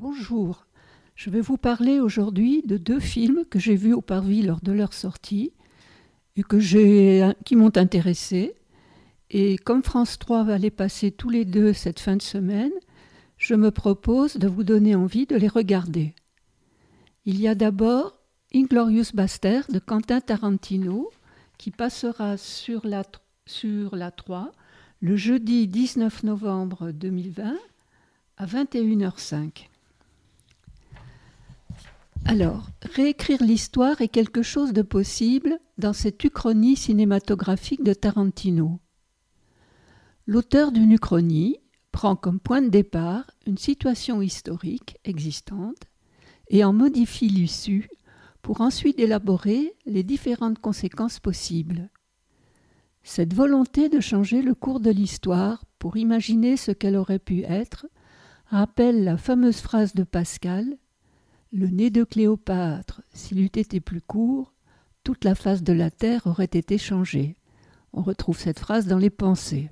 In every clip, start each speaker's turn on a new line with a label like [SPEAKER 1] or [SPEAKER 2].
[SPEAKER 1] Bonjour, je vais vous parler aujourd'hui de deux films que j'ai vus au Parvis lors de leur sortie et qui m'ont intéressé. Et comme France 3 va les passer tous les deux cette fin de semaine, je me propose de vous donner envie de les regarder. Il y a d'abord Inglorious Bastard de Quentin Tarantino qui passera sur la, sur la 3 le jeudi 19 novembre 2020 à 21h05. Alors, réécrire l'histoire est quelque chose de possible dans cette uchronie cinématographique de Tarantino. L'auteur d'une uchronie prend comme point de départ une situation historique existante et en modifie l'issue pour ensuite élaborer les différentes conséquences possibles. Cette volonté de changer le cours de l'histoire pour imaginer ce qu'elle aurait pu être rappelle la fameuse phrase de Pascal le nez de Cléopâtre, s'il eût été plus court, toute la face de la terre aurait été changée. On retrouve cette phrase dans les pensées.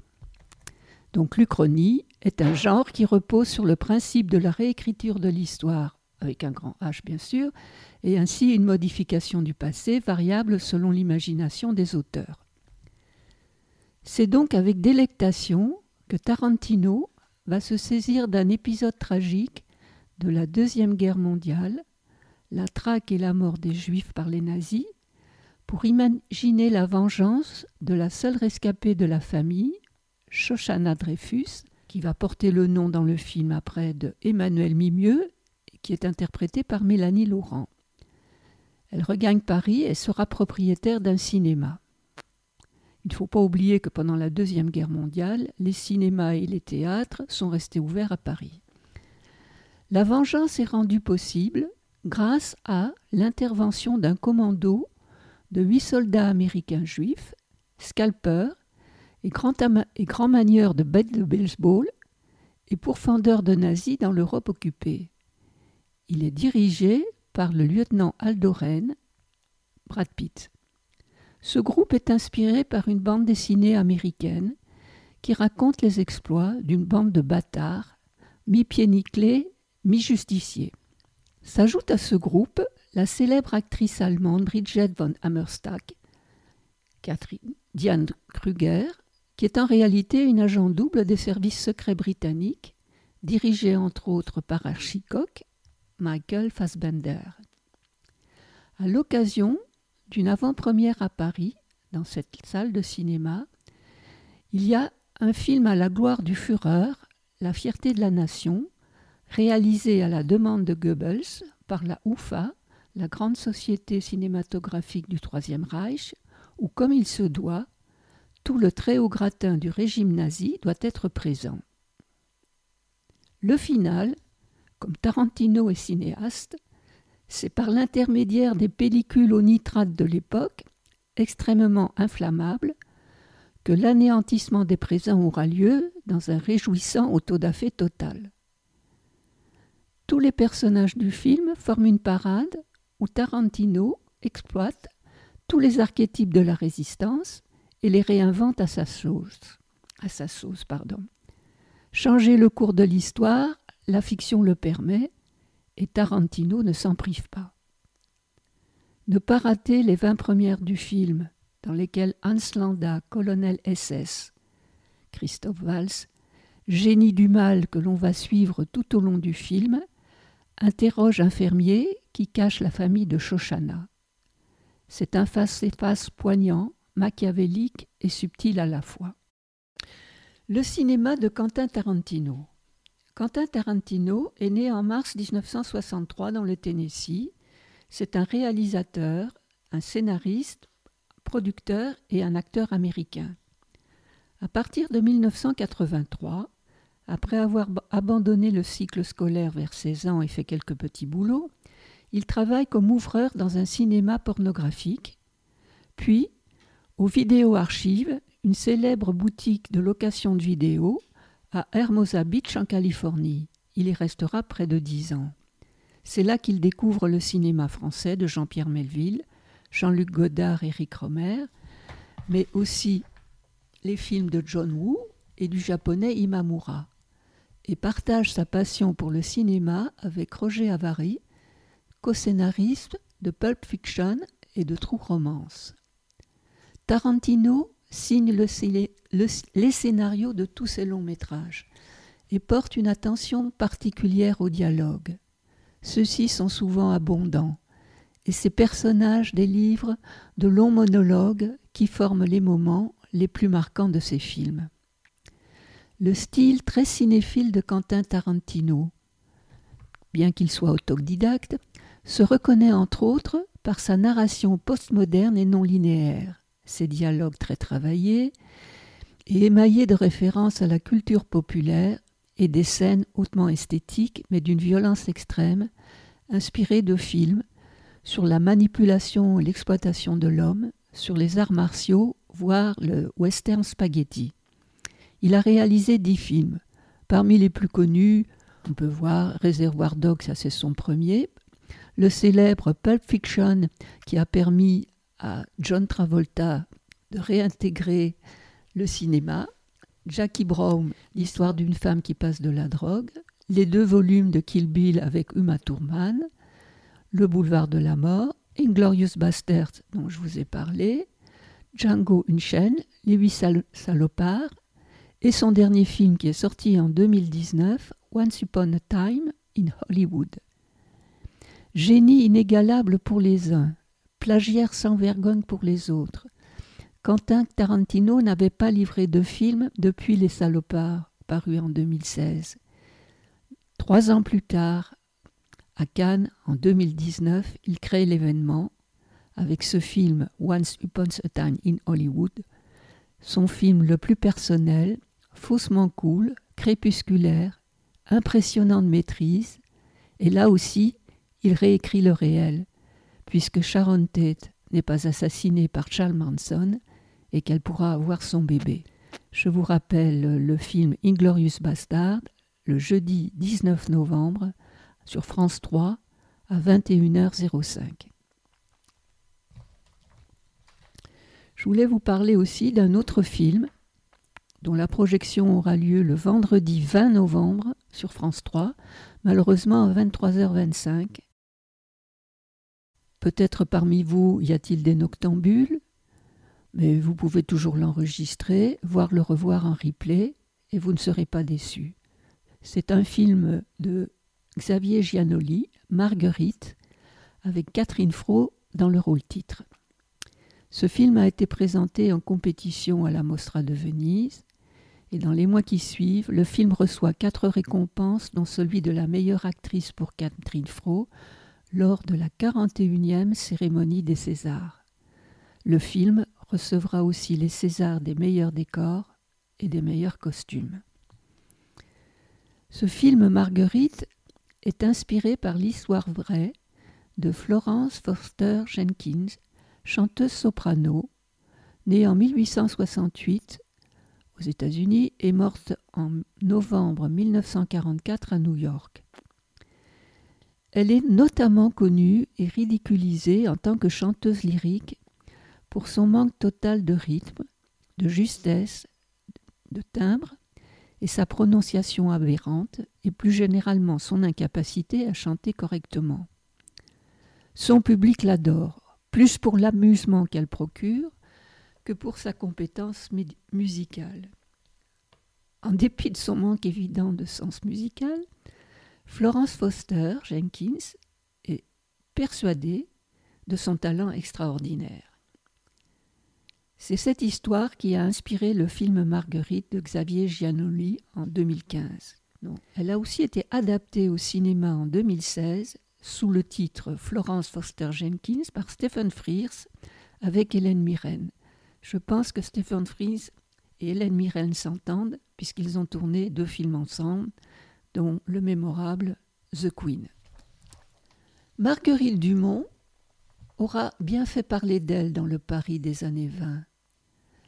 [SPEAKER 1] Donc l'Uchronie est un genre qui repose sur le principe de la réécriture de l'histoire, avec un grand H bien sûr, et ainsi une modification du passé variable selon l'imagination des auteurs. C'est donc avec délectation que Tarantino va se saisir d'un épisode tragique de la Deuxième Guerre mondiale, la traque et la mort des Juifs par les nazis, pour imaginer la vengeance de la seule rescapée de la famille, Shoshana Dreyfus, qui va porter le nom dans le film après de Emmanuel Mimieux, qui est interprétée par Mélanie Laurent. Elle regagne Paris et sera propriétaire d'un cinéma. Il ne faut pas oublier que pendant la Deuxième Guerre mondiale, les cinémas et les théâtres sont restés ouverts à Paris. La vengeance est rendue possible grâce à l'intervention d'un commando de huit soldats américains juifs, scalpeurs et grands, et manieurs de bêtes de baseball et pourfendeurs de nazis dans l'Europe occupée. Il est dirigé par le lieutenant Aldoren, Brad Pitt. Ce groupe est inspiré par une bande dessinée américaine qui raconte les exploits d'une bande de bâtards, mi-pieds nickelés mi-justicier. S'ajoute à ce groupe la célèbre actrice allemande Bridget von Hammerstack, Diane Kruger, qui est en réalité une agent double des services secrets britanniques, dirigée entre autres par Archie Michael Fassbender. À l'occasion d'une avant-première à Paris, dans cette salle de cinéma, il y a un film à la gloire du Führer, La fierté de la nation, réalisé à la demande de Goebbels par la UFA, la grande société cinématographique du Troisième Reich, où, comme il se doit, tout le très haut gratin du régime nazi doit être présent. Le final, comme Tarantino est cinéaste, c'est par l'intermédiaire des pellicules au nitrate de l'époque, extrêmement inflammables, que l'anéantissement des présents aura lieu dans un réjouissant autodafé total. Tous les personnages du film forment une parade où Tarantino exploite tous les archétypes de la résistance et les réinvente à sa sauce. À sa sauce pardon. Changer le cours de l'histoire, la fiction le permet, et Tarantino ne s'en prive pas. Ne pas rater les vingt premières du film, dans lesquelles Hans Landa, colonel SS, Christophe Valls, génie du mal que l'on va suivre tout au long du film, interroge un fermier qui cache la famille de Shoshana. C'est un face-à-face poignant, machiavélique et subtil à la fois. Le cinéma de Quentin Tarantino. Quentin Tarantino est né en mars 1963 dans le Tennessee. C'est un réalisateur, un scénariste, producteur et un acteur américain. À partir de 1983, après avoir abandonné le cycle scolaire vers 16 ans et fait quelques petits boulots, il travaille comme ouvreur dans un cinéma pornographique, puis au Vidéo Archive, une célèbre boutique de location de vidéos à Hermosa Beach en Californie. Il y restera près de dix ans. C'est là qu'il découvre le cinéma français de Jean-Pierre Melville, Jean-Luc Godard et Eric Romer, mais aussi les films de John Woo et du japonais Imamura et partage sa passion pour le cinéma avec Roger Avary, co-scénariste de Pulp Fiction et de True Romance. Tarantino signe les scénarios de tous ses longs métrages et porte une attention particulière au dialogue. Ceux-ci sont souvent abondants et ses personnages délivrent de longs monologues qui forment les moments les plus marquants de ses films. Le style très cinéphile de Quentin Tarantino, bien qu'il soit autodidacte, se reconnaît entre autres par sa narration postmoderne et non linéaire, ses dialogues très travaillés et émaillés de références à la culture populaire et des scènes hautement esthétiques mais d'une violence extrême, inspirées de films sur la manipulation et l'exploitation de l'homme, sur les arts martiaux, voire le western spaghetti. Il a réalisé dix films. Parmi les plus connus, on peut voir Réservoir Dogs, ça c'est son premier, le célèbre Pulp Fiction qui a permis à John Travolta de réintégrer le cinéma, Jackie Brown, l'histoire d'une femme qui passe de la drogue, les deux volumes de Kill Bill avec Uma Thurman, Le boulevard de la mort, Inglorious Bastards dont je vous ai parlé, Django Unchained, Les huit salopards, et son dernier film qui est sorti en 2019, Once Upon a Time in Hollywood. Génie inégalable pour les uns, plagiaire sans vergogne pour les autres. Quentin Tarantino n'avait pas livré de film depuis Les Salopards, paru en 2016. Trois ans plus tard, à Cannes, en 2019, il crée l'événement avec ce film Once Upon a Time in Hollywood, son film le plus personnel, faussement cool, crépusculaire, impressionnant de maîtrise, et là aussi il réécrit le réel, puisque Sharon Tate n'est pas assassinée par Charles Manson et qu'elle pourra avoir son bébé. Je vous rappelle le film Inglorious Bastard, le jeudi 19 novembre, sur France 3, à 21h05. Je voulais vous parler aussi d'un autre film dont la projection aura lieu le vendredi 20 novembre sur France 3, malheureusement à 23h25, Peut-être parmi vous y a-t-il des noctambules, mais vous pouvez toujours l'enregistrer, voire le revoir en replay, et vous ne serez pas déçus. C'est un film de Xavier Giannoli, Marguerite, avec Catherine Fro dans le rôle titre. Ce film a été présenté en compétition à la Mostra de Venise, et dans les mois qui suivent, le film reçoit quatre récompenses, dont celui de la meilleure actrice pour Catherine Fro, lors de la 41e cérémonie des Césars. Le film recevra aussi les Césars des meilleurs décors et des meilleurs costumes. Ce film Marguerite est inspiré par l'histoire vraie de Florence Foster Jenkins, chanteuse soprano, née en 1868 aux États-Unis et morte en novembre 1944 à New York. Elle est notamment connue et ridiculisée en tant que chanteuse lyrique pour son manque total de rythme, de justesse, de timbre et sa prononciation aberrante et plus généralement son incapacité à chanter correctement. Son public l'adore, plus pour l'amusement qu'elle procure que pour sa compétence musicale. En dépit de son manque évident de sens musical, Florence Foster Jenkins est persuadée de son talent extraordinaire. C'est cette histoire qui a inspiré le film Marguerite de Xavier Giannoli en 2015. Elle a aussi été adaptée au cinéma en 2016 sous le titre Florence Foster Jenkins par Stephen Frears avec Hélène Mirren. Je pense que Stephen Frears et Hélène Mirren s'entendent puisqu'ils ont tourné deux films ensemble, dont le mémorable The Queen. Marguerite Dumont aura bien fait parler d'elle dans le Paris des années 20.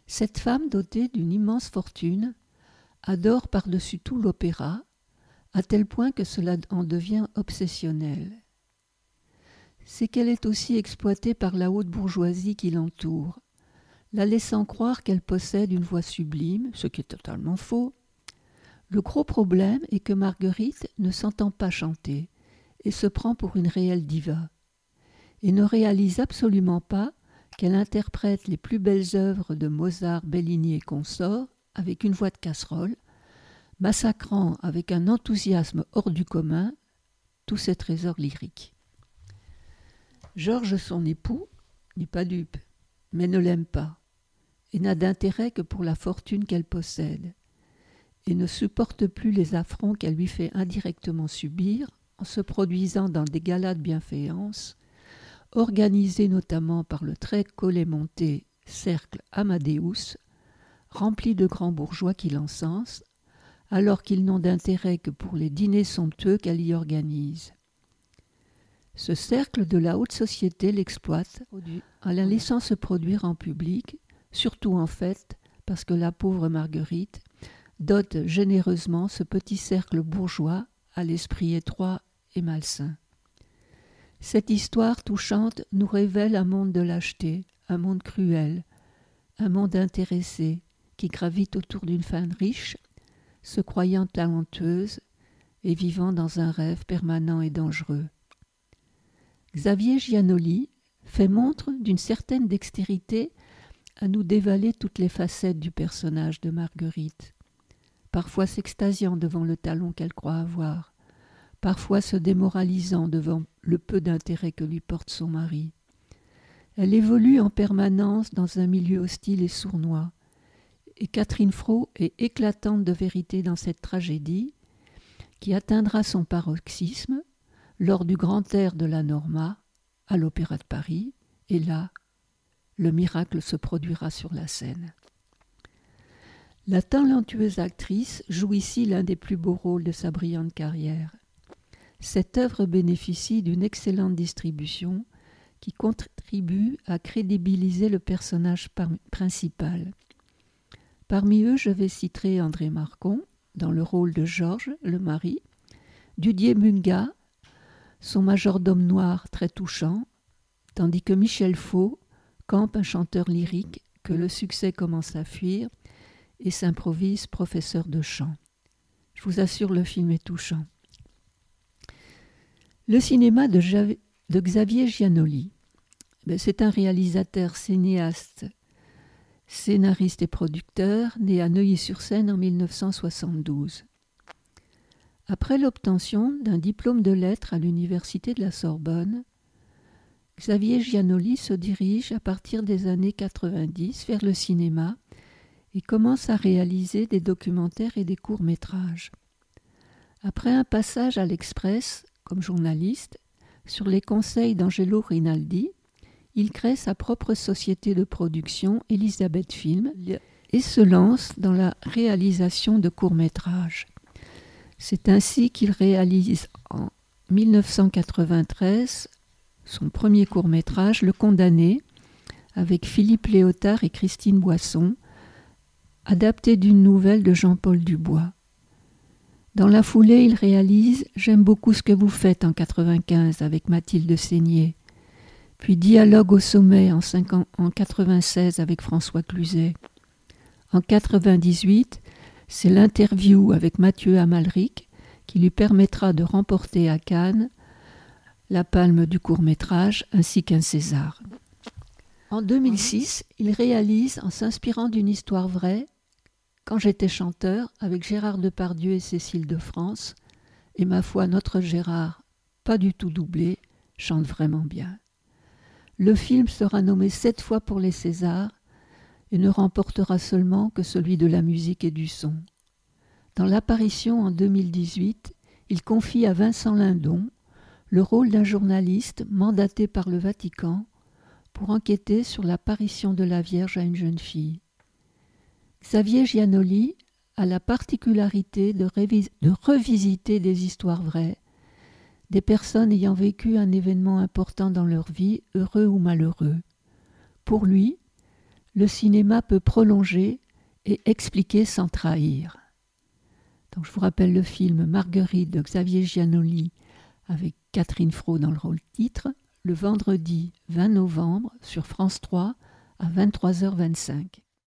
[SPEAKER 1] Cette femme dotée d'une immense fortune adore par-dessus tout l'opéra, à tel point que cela en devient obsessionnel. C'est qu'elle est aussi exploitée par la haute bourgeoisie qui l'entoure, la laissant croire qu'elle possède une voix sublime, ce qui est totalement faux, Le gros problème est que Marguerite ne s'entend pas chanter et se prend pour une réelle diva, et ne réalise absolument pas qu'elle interprète les plus belles œuvres de Mozart, Bellini et consorts avec une voix de casserole, massacrant avec un enthousiasme hors du commun tous ses trésors lyriques. Georges, son époux, n'est pas dupe, mais ne l'aime pas, et n'a d'intérêt que pour la fortune qu'elle possède, et ne supporte plus les affronts qu'elle lui fait indirectement subir en se produisant dans des galas de bienfaillance, organisés notamment par le très collet-monté Cercle Amadeus, rempli de grands bourgeois qui l'encensent, alors qu'ils n'ont d'intérêt que pour les dîners somptueux qu'elle y organise. Ce cercle de la haute société l'exploite en la laissant se produire en public, surtout en fait parce que la pauvre Marguerite dote généreusement ce petit cercle bourgeois à l'esprit étroit et malsain. Cette histoire touchante nous révèle un monde de lâcheté, un monde cruel, un monde intéressé qui gravite autour d'une femme riche, se croyant talentueuse et vivant dans un rêve permanent et dangereux. Xavier Giannoli fait montre d'une certaine dextérité à nous dévaler toutes les facettes du personnage de Marguerite, parfois s'extasiant devant le talon qu'elle croit avoir, parfois se démoralisant devant le peu d'intérêt que lui porte son mari. Elle évolue en permanence dans un milieu hostile et sournois, et Catherine Fro est éclatante de vérité dans cette tragédie, qui atteindra son paroxysme lors du grand air de la Norma à l'Opéra de Paris, et là, le miracle se produira sur la scène. La talentueuse actrice joue ici l'un des plus beaux rôles de sa brillante carrière. Cette œuvre bénéficie d'une excellente distribution qui contribue à crédibiliser le personnage principal. Parmi eux, je vais citer André Marcon dans le rôle de Georges, le mari, Didier Munga, son majordome noir très touchant, tandis que Michel Faux campe un chanteur lyrique que le succès commence à fuir et s'improvise professeur de chant. Je vous assure, le film est touchant. Le cinéma de, Xavier Giannoli, ben, c'est un réalisateur cinéaste, scénariste et producteur, né à Neuilly-sur-Seine en 1972. Après l'obtention d'un diplôme de lettres à l'université de la Sorbonne, Xavier Giannoli se dirige à partir des années 90 vers le cinéma et commence à réaliser des documentaires et des courts-métrages. Après un passage à l'Express, comme journaliste, sur les conseils d'Angelo Rinaldi, il crée sa propre société de production, Elisabeth Film, et se lance dans la réalisation de courts-métrages. C'est ainsi qu'il réalise en 1993 son premier court-métrage, Le Condamné, avec Philippe Léotard et Christine Boisson, adapté d'une nouvelle de Jean-Paul Dubois. Dans la foulée, il réalise J'aime beaucoup ce que vous faites en 95 avec Mathilde Seigné, puis Dialogue au sommet en, 96 avec François Cluzet. En 98, c'est l'interview avec Mathieu Amalric qui lui permettra de remporter à Cannes la palme du court métrage ainsi qu'un César. En 2006, il réalise, en s'inspirant d'une histoire vraie, quand j'étais chanteur avec Gérard Depardieu et Cécile de France, et ma foi, notre Gérard, pas du tout doublé, chante vraiment bien. Le film sera nommé sept fois pour les Césars et ne remportera seulement que celui de la musique et du son. Dans l'apparition en 2018, il confie à Vincent Lindon le rôle d'un journaliste mandaté par le Vatican pour enquêter sur l'apparition de la Vierge à une jeune fille. Xavier Giannoli a la particularité de, de, revisiter des histoires vraies, des personnes ayant vécu un événement important dans leur vie, heureux ou malheureux. Pour lui, le cinéma peut prolonger et expliquer sans trahir. Donc je vous rappelle le film Marguerite de Xavier Giannoli avec Catherine Fro dans le rôle titre, le vendredi 20 novembre sur France 3 à 23h25.